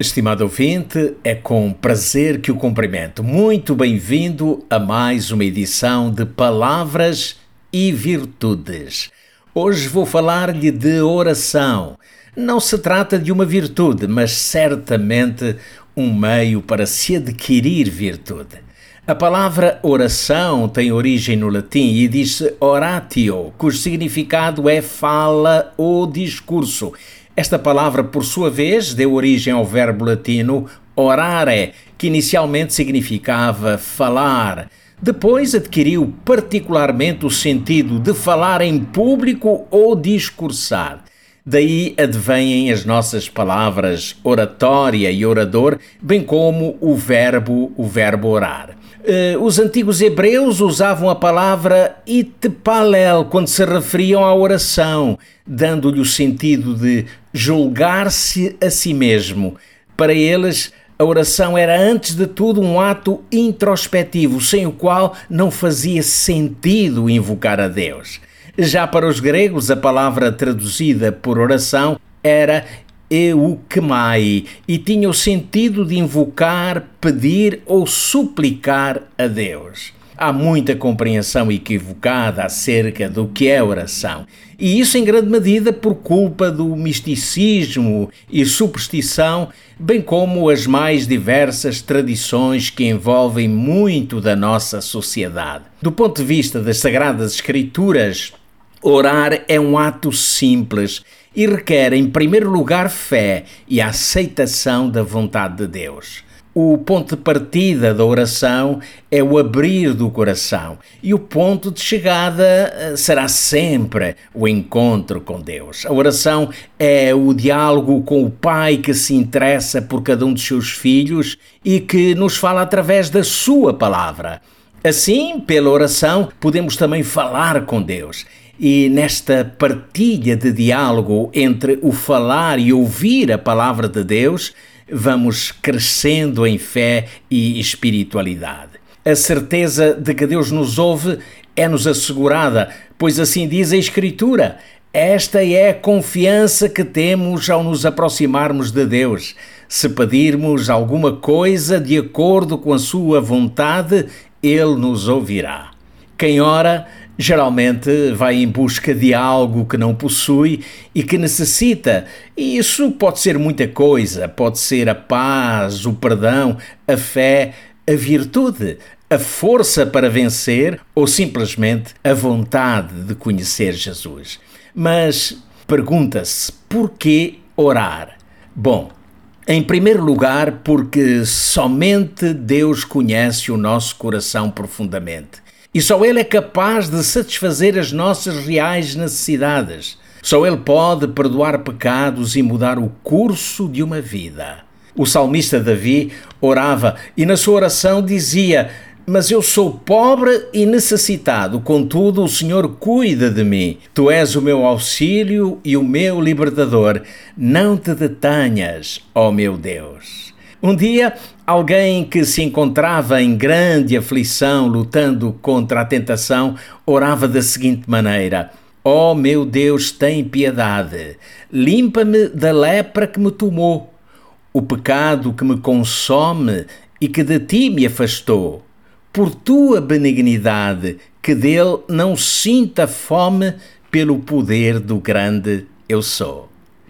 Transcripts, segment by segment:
Estimado ouvinte, é com prazer que o cumprimento. Muito bem-vindo a mais uma edição de Palavras e Virtudes. Hoje vou falar-lhe de oração. Não se trata de uma virtude, mas certamente um meio para se adquirir virtude. A palavra oração tem origem no latim e diz-se oratio, cujo significado é fala ou discurso esta palavra, por sua vez, deu origem ao verbo latino orare, que inicialmente significava falar. Depois adquiriu particularmente o sentido de falar em público ou discursar. Daí advêm as nossas palavras oratória e orador, bem como o verbo, o verbo orar. Uh, os antigos hebreus usavam a palavra itpalel quando se referiam à oração, dando-lhe o sentido de julgar-se a si mesmo. Para eles, a oração era antes de tudo um ato introspectivo, sem o qual não fazia sentido invocar a Deus. Já para os gregos, a palavra traduzida por oração era eukemai e tinha o sentido de invocar, pedir ou suplicar a Deus. Há muita compreensão equivocada acerca do que é oração, e isso em grande medida por culpa do misticismo e superstição, bem como as mais diversas tradições que envolvem muito da nossa sociedade. Do ponto de vista das Sagradas Escrituras, orar é um ato simples e requer, em primeiro lugar, fé e aceitação da vontade de Deus. O ponto de partida da oração é o abrir do coração e o ponto de chegada eh, será sempre o encontro com Deus. A oração é o diálogo com o Pai que se interessa por cada um dos seus filhos e que nos fala através da Sua palavra. Assim, pela oração, podemos também falar com Deus e nesta partilha de diálogo entre o falar e ouvir a palavra de Deus, vamos crescendo em fé e espiritualidade. A certeza de que Deus nos ouve é-nos assegurada, pois assim diz a Escritura. Esta é a confiança que temos ao nos aproximarmos de Deus. Se pedirmos alguma coisa de acordo com a Sua vontade, Ele nos ouvirá. Quem ora geralmente vai em busca de algo que não possui e que necessita. E isso pode ser muita coisa, pode ser a paz, o perdão, a fé, a virtude, a força para vencer ou simplesmente a vontade de conhecer Jesus. Mas pergunta-se por que orar? Bom, em primeiro lugar, porque somente Deus conhece o nosso coração profundamente. E só Ele é capaz de satisfazer as nossas reais necessidades. Só Ele pode perdoar pecados e mudar o curso de uma vida. O salmista Davi orava e na sua oração dizia: Mas eu sou pobre e necessitado, contudo o Senhor cuida de mim. Tu és o meu auxílio e o meu libertador. Não te detenhas, ó meu Deus. Um dia, alguém que se encontrava em grande aflição, lutando contra a tentação, orava da seguinte maneira: Ó oh, meu Deus, tem piedade, limpa-me da lepra que me tomou, o pecado que me consome e que de ti me afastou. Por tua benignidade, que dele não sinta fome pelo poder do grande eu sou.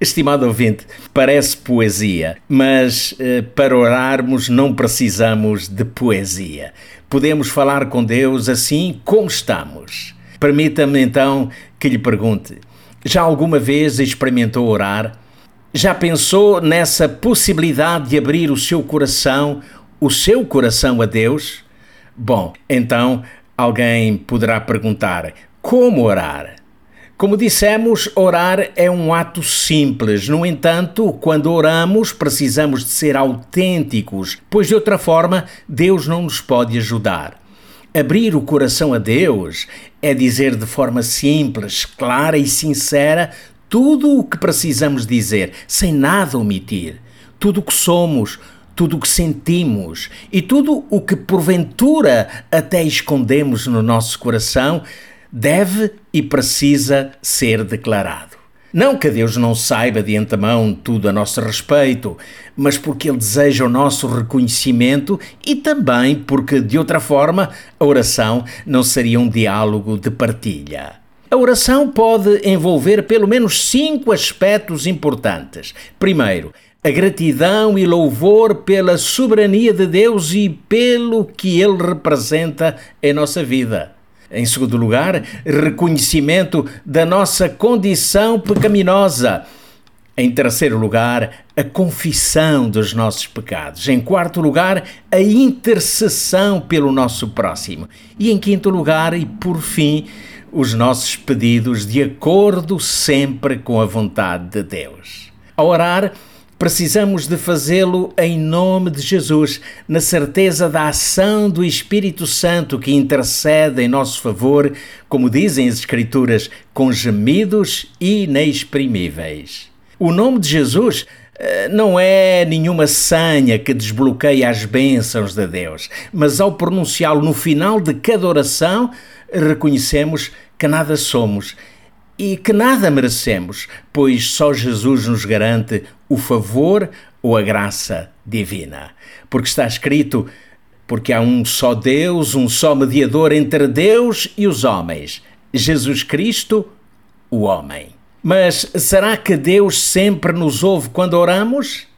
Estimado ouvinte, parece poesia, mas eh, para orarmos não precisamos de poesia. Podemos falar com Deus assim como estamos. Permita-me então que lhe pergunte: já alguma vez experimentou orar? Já pensou nessa possibilidade de abrir o seu coração, o seu coração a Deus? Bom, então alguém poderá perguntar: como orar? Como dissemos, orar é um ato simples. No entanto, quando oramos, precisamos de ser autênticos, pois de outra forma Deus não nos pode ajudar. Abrir o coração a Deus é dizer de forma simples, clara e sincera tudo o que precisamos dizer, sem nada omitir. Tudo o que somos, tudo o que sentimos e tudo o que porventura até escondemos no nosso coração deve e precisa ser declarado. Não que Deus não saiba de antemão tudo a nosso respeito, mas porque Ele deseja o nosso reconhecimento e também porque, de outra forma, a oração não seria um diálogo de partilha. A oração pode envolver pelo menos cinco aspectos importantes. Primeiro, a gratidão e louvor pela soberania de Deus e pelo que Ele representa em nossa vida. Em segundo lugar, reconhecimento da nossa condição pecaminosa. Em terceiro lugar, a confissão dos nossos pecados. Em quarto lugar, a intercessão pelo nosso próximo. E em quinto lugar, e por fim, os nossos pedidos de acordo sempre com a vontade de Deus. Ao orar, Precisamos de fazê-lo em nome de Jesus, na certeza da ação do Espírito Santo que intercede em nosso favor, como dizem as Escrituras, com gemidos inexprimíveis. O nome de Jesus eh, não é nenhuma sanha que desbloqueia as bênçãos de Deus, mas ao pronunciá-lo no final de cada oração, reconhecemos que nada somos e que nada merecemos, pois só Jesus nos garante o favor ou a graça divina. Porque está escrito: porque há um só Deus, um só mediador entre Deus e os homens, Jesus Cristo, o homem. Mas será que Deus sempre nos ouve quando oramos?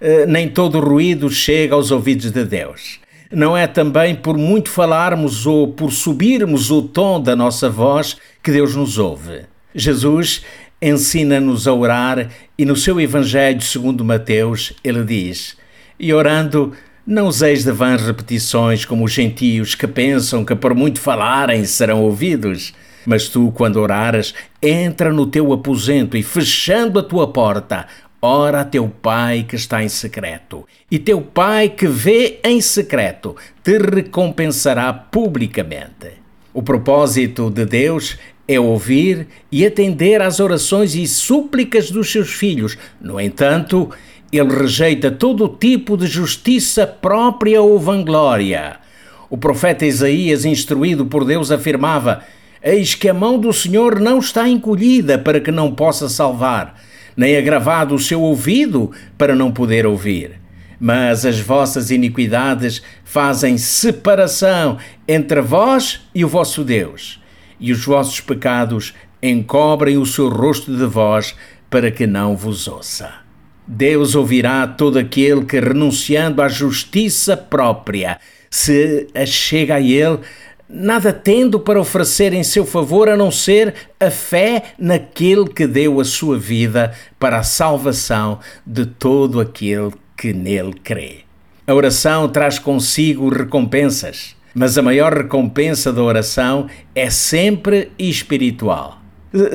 Uh, nem todo ruído chega aos ouvidos de Deus. Não é também por muito falarmos ou por subirmos o tom da nossa voz que Deus nos ouve. Jesus ensina-nos a orar e no seu Evangelho segundo Mateus ele diz: E orando, não useis de vãs repetições como os gentios que pensam que por muito falarem serão ouvidos. Mas tu, quando orares, entra no teu aposento e, fechando a tua porta, ora a teu Pai que está em secreto. E teu Pai que vê em secreto te recompensará publicamente. O propósito de Deus é ouvir e atender às orações e súplicas dos seus filhos. No entanto, ele rejeita todo tipo de justiça própria ou vanglória. O profeta Isaías, instruído por Deus, afirmava: Eis que a mão do Senhor não está encolhida para que não possa salvar, nem agravado o seu ouvido para não poder ouvir. Mas as vossas iniquidades fazem separação entre vós e o vosso Deus e os vossos pecados encobrem o seu rosto de vós para que não vos ouça. Deus ouvirá todo aquele que, renunciando à justiça própria, se achega a Ele, nada tendo para oferecer em seu favor a não ser a fé naquele que deu a sua vida para a salvação de todo aquele que nele crê. A oração traz consigo recompensas mas a maior recompensa da oração é sempre espiritual.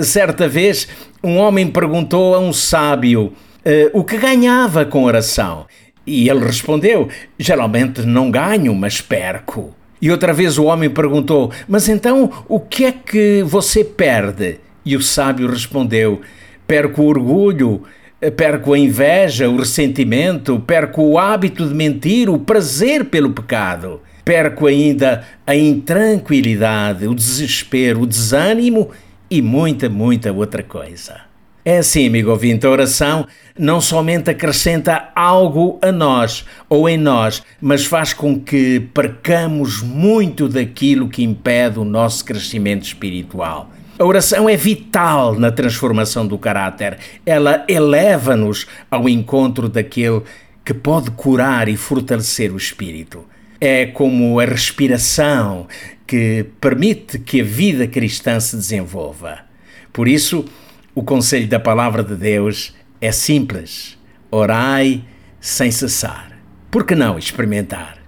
Certa vez, um homem perguntou a um sábio uh, o que ganhava com oração. E ele respondeu: Geralmente não ganho, mas perco. E outra vez o homem perguntou: Mas então o que é que você perde? E o sábio respondeu: Perco o orgulho, perco a inveja, o ressentimento, perco o hábito de mentir, o prazer pelo pecado perco ainda a intranquilidade, o desespero, o desânimo e muita, muita outra coisa. É assim, amigo ouvinte, a oração não somente acrescenta algo a nós ou em nós, mas faz com que percamos muito daquilo que impede o nosso crescimento espiritual. A oração é vital na transformação do caráter. Ela eleva-nos ao encontro daquele que pode curar e fortalecer o espírito é como a respiração que permite que a vida cristã se desenvolva. Por isso, o conselho da palavra de Deus é simples: orai sem cessar. Por que não experimentar?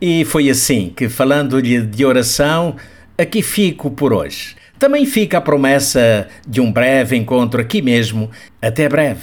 E foi assim que, falando-lhe de oração, aqui fico por hoje. Também fica a promessa de um breve encontro aqui mesmo. Até breve.